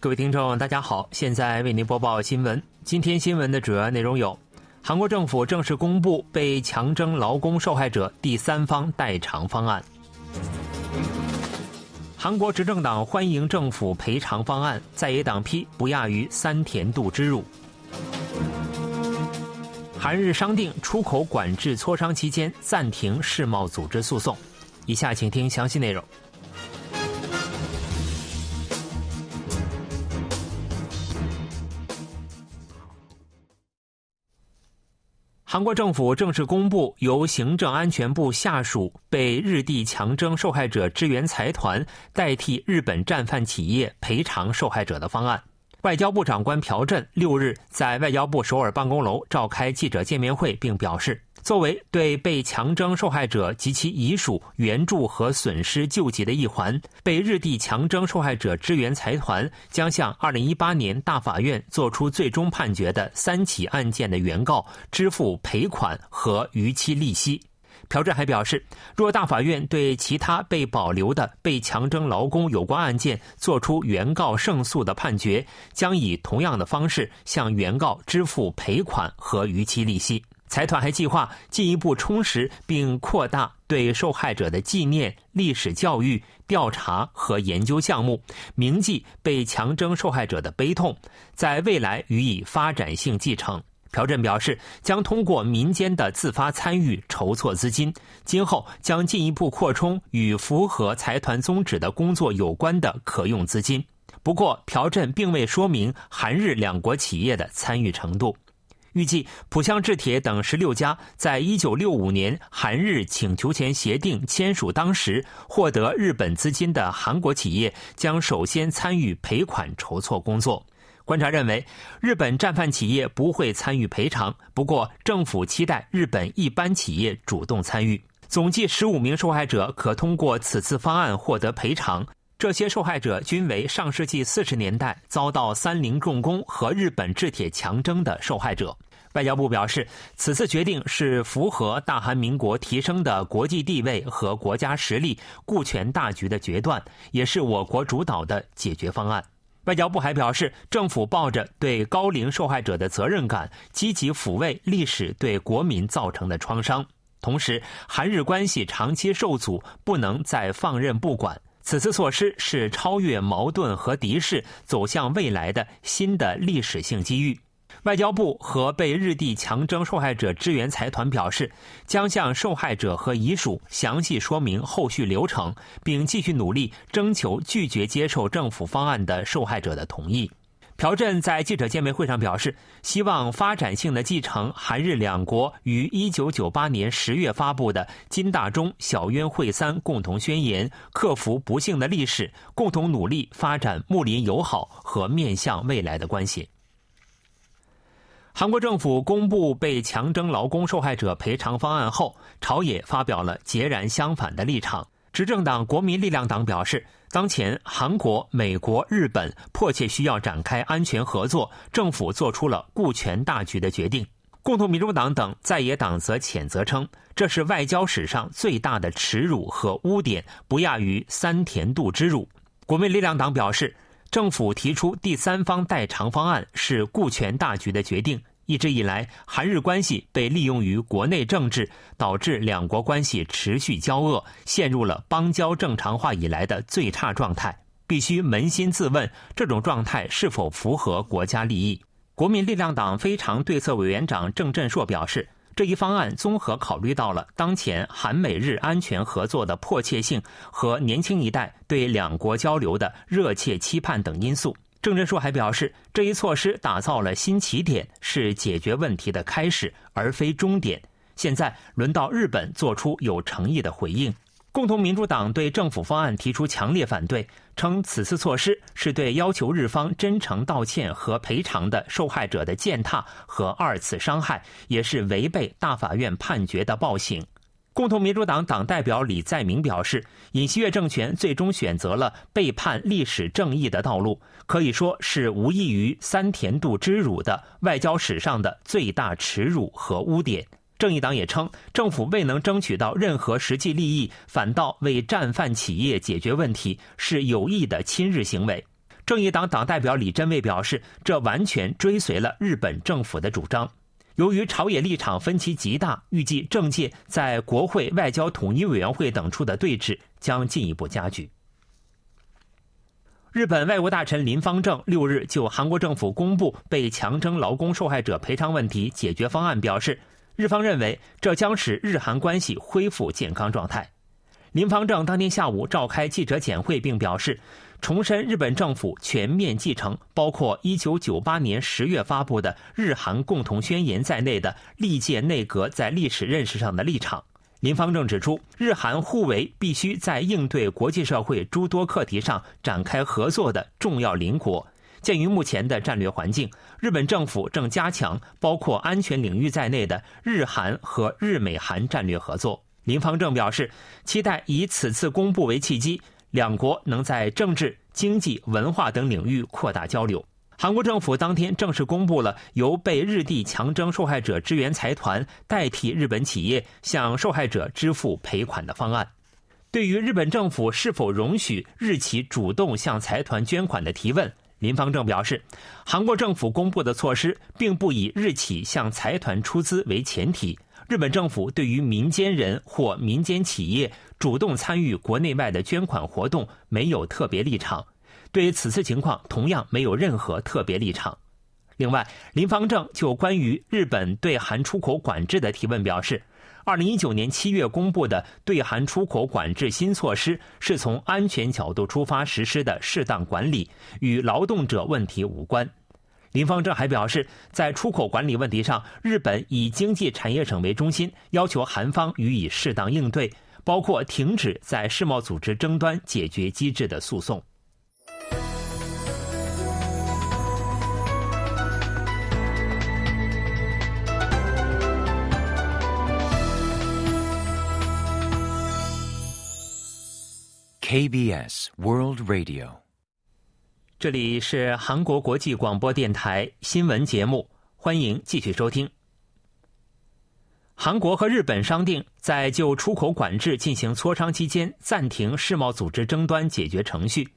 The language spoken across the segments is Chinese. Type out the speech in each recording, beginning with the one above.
各位听众，大家好，现在为您播报新闻。今天新闻的主要内容有：韩国政府正式公布被强征劳工受害者第三方代偿方案；韩国执政党欢迎政府赔偿方案，在野党批不亚于三田度之辱；韩日商定出口管制磋商期间暂停世贸组织诉讼。以下请听详细内容。韩国政府正式公布由行政安全部下属被日帝强征受害者支援财团代替日本战犯企业赔偿受害者的方案。外交部长官朴振六日在外交部首尔办公楼召开记者见面会，并表示。作为对被强征受害者及其遗属援助和损失救济的一环，被日帝强征受害者支援财团将向2018年大法院作出最终判决的三起案件的原告支付赔款和逾期利息。朴振还表示，若大法院对其他被保留的被强征劳工有关案件作出原告胜诉的判决，将以同样的方式向原告支付赔款和逾期利息。财团还计划进一步充实并扩大对受害者的纪念、历史教育、调查和研究项目，铭记被强征受害者的悲痛，在未来予以发展性继承。朴振表示，将通过民间的自发参与筹措资金，今后将进一步扩充与符合财团宗旨的工作有关的可用资金。不过，朴振并未说明韩日两国企业的参与程度。预计浦项制铁等十六家在一九六五年韩日请求前协定签署当时获得日本资金的韩国企业将首先参与赔款筹措工作。观察认为，日本战犯企业不会参与赔偿，不过政府期待日本一般企业主动参与。总计十五名受害者可通过此次方案获得赔偿。这些受害者均为上世纪四十年代遭到三菱重工和日本制铁强征的受害者。外交部表示，此次决定是符合大韩民国提升的国际地位和国家实力、顾全大局的决断，也是我国主导的解决方案。外交部还表示，政府抱着对高龄受害者的责任感，积极抚慰历史对国民造成的创伤。同时，韩日关系长期受阻，不能再放任不管。此次措施是超越矛盾和敌视，走向未来的新的历史性机遇。外交部和被日帝强征受害者支援财团表示，将向受害者和遗属详细说明后续流程，并继续努力征求拒绝接受政府方案的受害者的同意。朴振在记者见面会上表示，希望发展性的继承韩日两国于1998年10月发布的金大中小渊惠三共同宣言，克服不幸的历史，共同努力发展睦邻友好和面向未来的关系。韩国政府公布被强征劳工受害者赔偿方案后，朝野发表了截然相反的立场。执政党国民力量党表示，当前韩国、美国、日本迫切需要展开安全合作，政府做出了顾全大局的决定。共同民主党等在野党则谴责称，这是外交史上最大的耻辱和污点，不亚于三田度之辱。国民力量党表示。政府提出第三方代偿方案是顾全大局的决定。一直以来，韩日关系被利用于国内政治，导致两国关系持续交恶，陷入了邦交正常化以来的最差状态。必须扪心自问，这种状态是否符合国家利益？国民力量党非常对策委员长郑振硕表示。这一方案综合考虑到了当前韩美日安全合作的迫切性和年轻一代对两国交流的热切期盼等因素。郑振硕还表示，这一措施打造了新起点，是解决问题的开始，而非终点。现在轮到日本做出有诚意的回应。共同民主党对政府方案提出强烈反对，称此次措施是对要求日方真诚道歉和赔偿的受害者的践踏和二次伤害，也是违背大法院判决的暴行。共同民主党党代表李在明表示，尹锡悦政权最终选择了背叛历史正义的道路，可以说是无异于三田度之辱的外交史上的最大耻辱和污点。正义党也称，政府未能争取到任何实际利益，反倒为战犯企业解决问题，是有意的亲日行为。正义党党代表李珍卫表示，这完全追随了日本政府的主张。由于朝野立场分歧极大，预计政界在国会外交统一委员会等处的对峙将进一步加剧。日本外务大臣林方正六日就韩国政府公布被强征劳工受害者赔偿问题解决方案表示，日方认为这将使日韩关系恢复健康状态。林方正当天下午召开记者简会，并表示。重申日本政府全面继承包括1998年10月发布的日韩共同宣言在内的历届内阁在历史认识上的立场。林方正指出，日韩互为必须在应对国际社会诸多课题上展开合作的重要邻国。鉴于目前的战略环境，日本政府正加强包括安全领域在内的日韩和日美韩战略合作。林方正表示，期待以此次公布为契机。两国能在政治、经济、文化等领域扩大交流。韩国政府当天正式公布了由被日帝强征受害者支援财团代替日本企业向受害者支付赔款的方案。对于日本政府是否容许日企主动向财团捐款的提问，林方正表示，韩国政府公布的措施并不以日企向财团出资为前提。日本政府对于民间人或民间企业主动参与国内外的捐款活动没有特别立场，对此次情况同样没有任何特别立场。另外，林方正就关于日本对韩出口管制的提问表示，二零一九年七月公布的对韩出口管制新措施是从安全角度出发实施的适当管理，与劳动者问题无关。林方正还表示，在出口管理问题上，日本以经济产业省为中心，要求韩方予以适当应对，包括停止在世贸组织争端解决机制的诉讼。KBS World Radio。这里是韩国国际广播电台新闻节目，欢迎继续收听。韩国和日本商定在就出口管制进行磋商期间暂停世贸组织争端解决程序。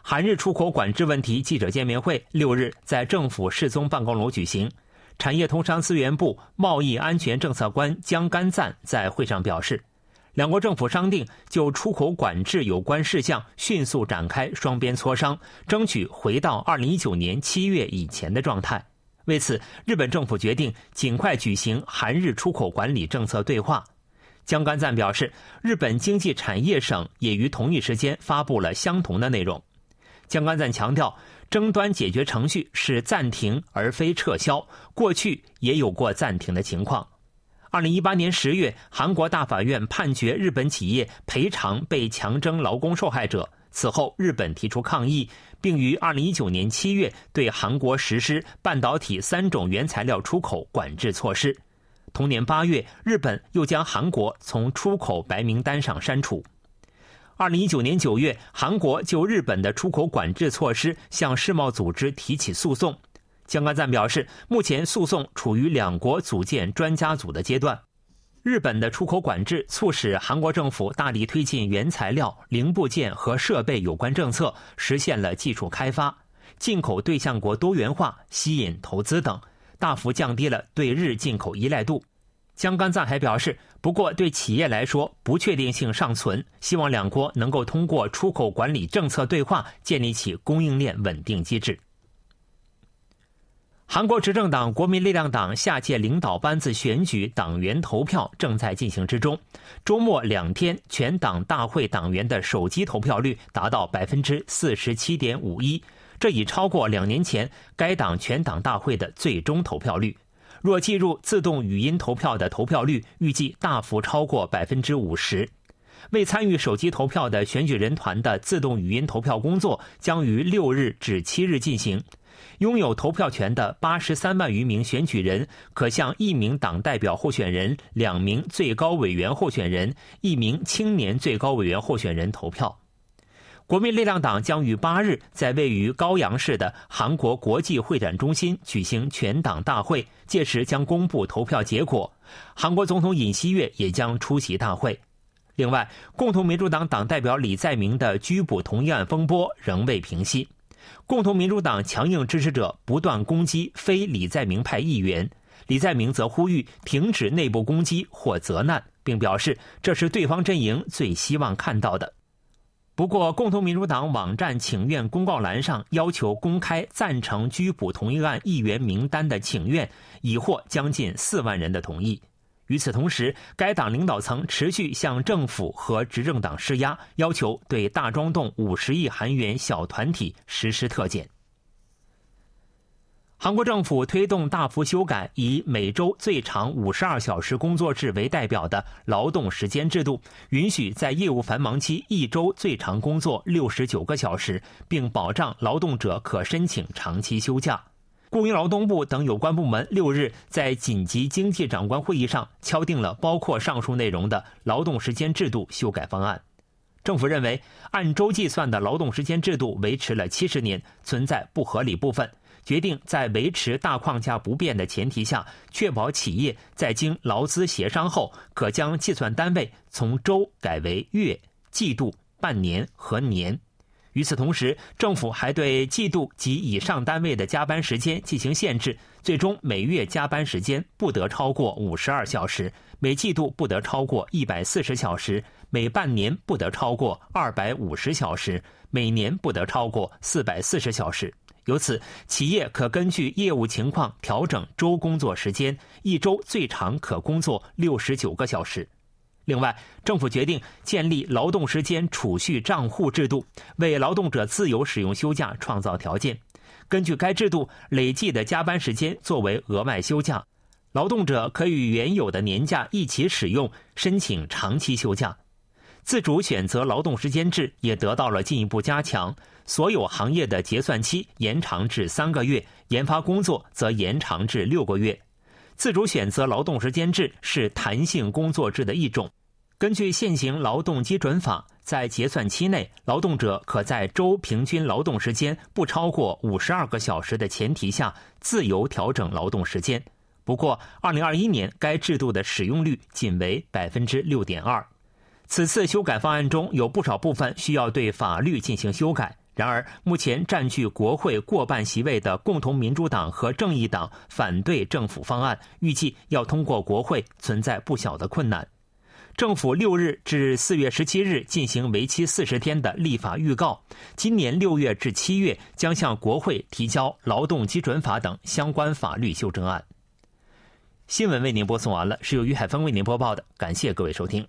韩日出口管制问题记者见面会六日在政府世宗办公楼举行，产业通商资源部贸易安全政策官江干赞在会上表示。两国政府商定就出口管制有关事项迅速展开双边磋商，争取回到二零一九年七月以前的状态。为此，日本政府决定尽快举行韩日出口管理政策对话。江干赞表示，日本经济产业省也于同一时间发布了相同的内容。江干赞强调，争端解决程序是暂停而非撤销，过去也有过暂停的情况。二零一八年十月，韩国大法院判决日本企业赔偿被强征劳工受害者。此后，日本提出抗议，并于二零一九年七月对韩国实施半导体三种原材料出口管制措施。同年八月，日本又将韩国从出口白名单上删除。二零一九年九月，韩国就日本的出口管制措施向世贸组织提起诉讼。江干赞表示，目前诉讼处于两国组建专家组的阶段。日本的出口管制促使韩国政府大力推进原材料、零部件和设备有关政策，实现了技术开发、进口对象国多元化、吸引投资等，大幅降低了对日进口依赖度。江干赞还表示，不过对企业来说，不确定性尚存，希望两国能够通过出口管理政策对话，建立起供应链稳定机制。韩国执政党国民力量党下届领导班子选举党员投票正在进行之中。周末两天，全党大会党员的手机投票率达到百分之四十七点五一，这已超过两年前该党全党大会的最终投票率。若计入自动语音投票的投票率，预计大幅超过百分之五十。未参与手机投票的选举人团的自动语音投票工作将于六日至七日进行。拥有投票权的八十三万余名选举人，可向一名党代表候选人、两名最高委员候选人、一名青年最高委员候选人投票。国民力量党将于八日在位于高阳市的韩国国际会展中心举行全党大会，届时将公布投票结果。韩国总统尹锡悦也将出席大会。另外，共同民主党党代表李在明的拘捕同意案风波仍未平息。共同民主党强硬支持者不断攻击非李在明派议员，李在明则呼吁停止内部攻击或责难，并表示这是对方阵营最希望看到的。不过，共同民主党网站请愿公告栏上要求公开赞成拘捕同一案议员名单的请愿，已获将近四万人的同意。与此同时，该党领导层持续向政府和执政党施压，要求对大庄洞五十亿韩元小团体实施特检。韩国政府推动大幅修改以每周最长五十二小时工作制为代表的劳动时间制度，允许在业务繁忙期一周最长工作六十九个小时，并保障劳动者可申请长期休假。雇佣劳动部等有关部门六日在紧急经济长官会议上敲定了包括上述内容的劳动时间制度修改方案。政府认为，按周计算的劳动时间制度维持了七十年，存在不合理部分。决定在维持大框架不变的前提下，确保企业在经劳资协商后，可将计算单位从周改为月、季度、半年和年。与此同时，政府还对季度及以上单位的加班时间进行限制，最终每月加班时间不得超过五十二小时，每季度不得超过一百四十小时，每半年不得超过二百五十小时，每年不得超过四百四十小时。由此，企业可根据业务情况调整周工作时间，一周最长可工作六十九个小时。另外，政府决定建立劳动时间储蓄账户制度，为劳动者自由使用休假创造条件。根据该制度，累计的加班时间作为额外休假，劳动者可与原有的年假一起使用，申请长期休假。自主选择劳动时间制也得到了进一步加强。所有行业的结算期延长至三个月，研发工作则延长至六个月。自主选择劳动时间制是弹性工作制的一种。根据现行劳动基准法，在结算期内，劳动者可在周平均劳动时间不超过五十二个小时的前提下，自由调整劳动时间。不过，二零二一年该制度的使用率仅为百分之六点二。此次修改方案中有不少部分需要对法律进行修改。然而，目前占据国会过半席位的共同民主党和正义党反对政府方案，预计要通过国会存在不小的困难。政府六日至四月十七日进行为期四十天的立法预告，今年六月至七月将向国会提交劳动基准法等相关法律修正案。新闻为您播送完了，是由于海峰为您播报的，感谢各位收听。